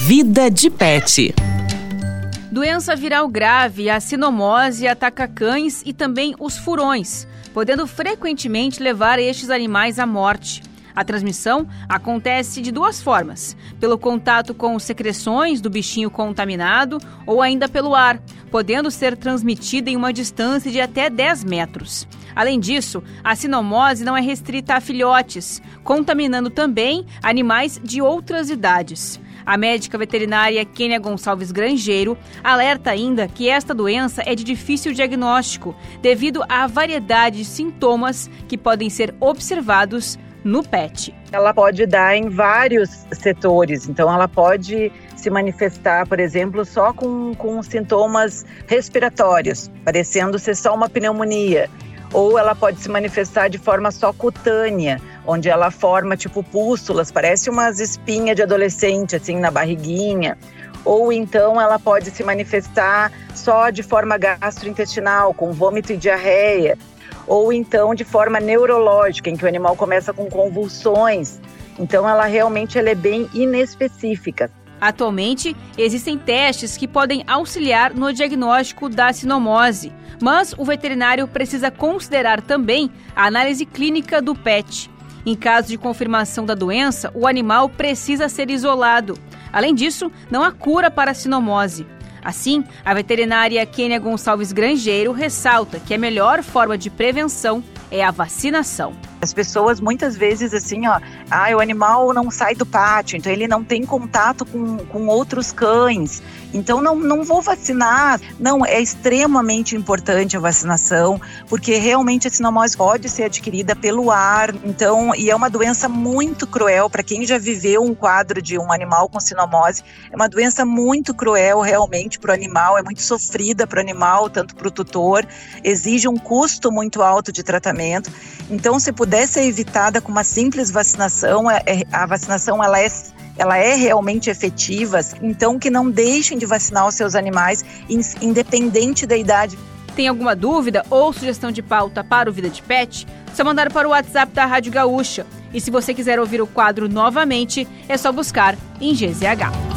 Vida de Pet. Doença viral grave, a sinomose ataca cães e também os furões, podendo frequentemente levar estes animais à morte. A transmissão acontece de duas formas: pelo contato com secreções do bichinho contaminado ou ainda pelo ar, podendo ser transmitida em uma distância de até 10 metros. Além disso, a sinomose não é restrita a filhotes, contaminando também animais de outras idades. A médica veterinária Kênia Gonçalves Grangeiro alerta ainda que esta doença é de difícil diagnóstico devido à variedade de sintomas que podem ser observados no pet. Ela pode dar em vários setores, então ela pode se manifestar, por exemplo, só com, com sintomas respiratórios, parecendo ser só uma pneumonia ou ela pode se manifestar de forma só cutânea, onde ela forma tipo pústulas, parece umas espinhas de adolescente assim na barriguinha, ou então ela pode se manifestar só de forma gastrointestinal, com vômito e diarreia, ou então de forma neurológica, em que o animal começa com convulsões. Então ela realmente ela é bem inespecífica. Atualmente, existem testes que podem auxiliar no diagnóstico da sinomose, mas o veterinário precisa considerar também a análise clínica do PET. Em caso de confirmação da doença, o animal precisa ser isolado. Além disso, não há cura para a sinomose. Assim, a veterinária Kênia Gonçalves Grangeiro ressalta que a melhor forma de prevenção é a vacinação. As pessoas muitas vezes assim, ó, ah, o animal não sai do pátio, então ele não tem contato com, com outros cães, então não, não vou vacinar. Não, é extremamente importante a vacinação, porque realmente a sinomose pode ser adquirida pelo ar, então, e é uma doença muito cruel para quem já viveu um quadro de um animal com sinomose, é uma doença muito cruel realmente para o animal, é muito sofrida para o animal, tanto para o tutor, exige um custo muito alto de tratamento. Então, se puder ser evitada com uma simples vacinação, é, é, a vacinação ela é ela é realmente efetiva, então que não deixem de vacinar os seus animais, independente da idade. Tem alguma dúvida ou sugestão de pauta para o Vida de Pet? Só mandar para o WhatsApp da Rádio Gaúcha. E se você quiser ouvir o quadro novamente, é só buscar em GZH.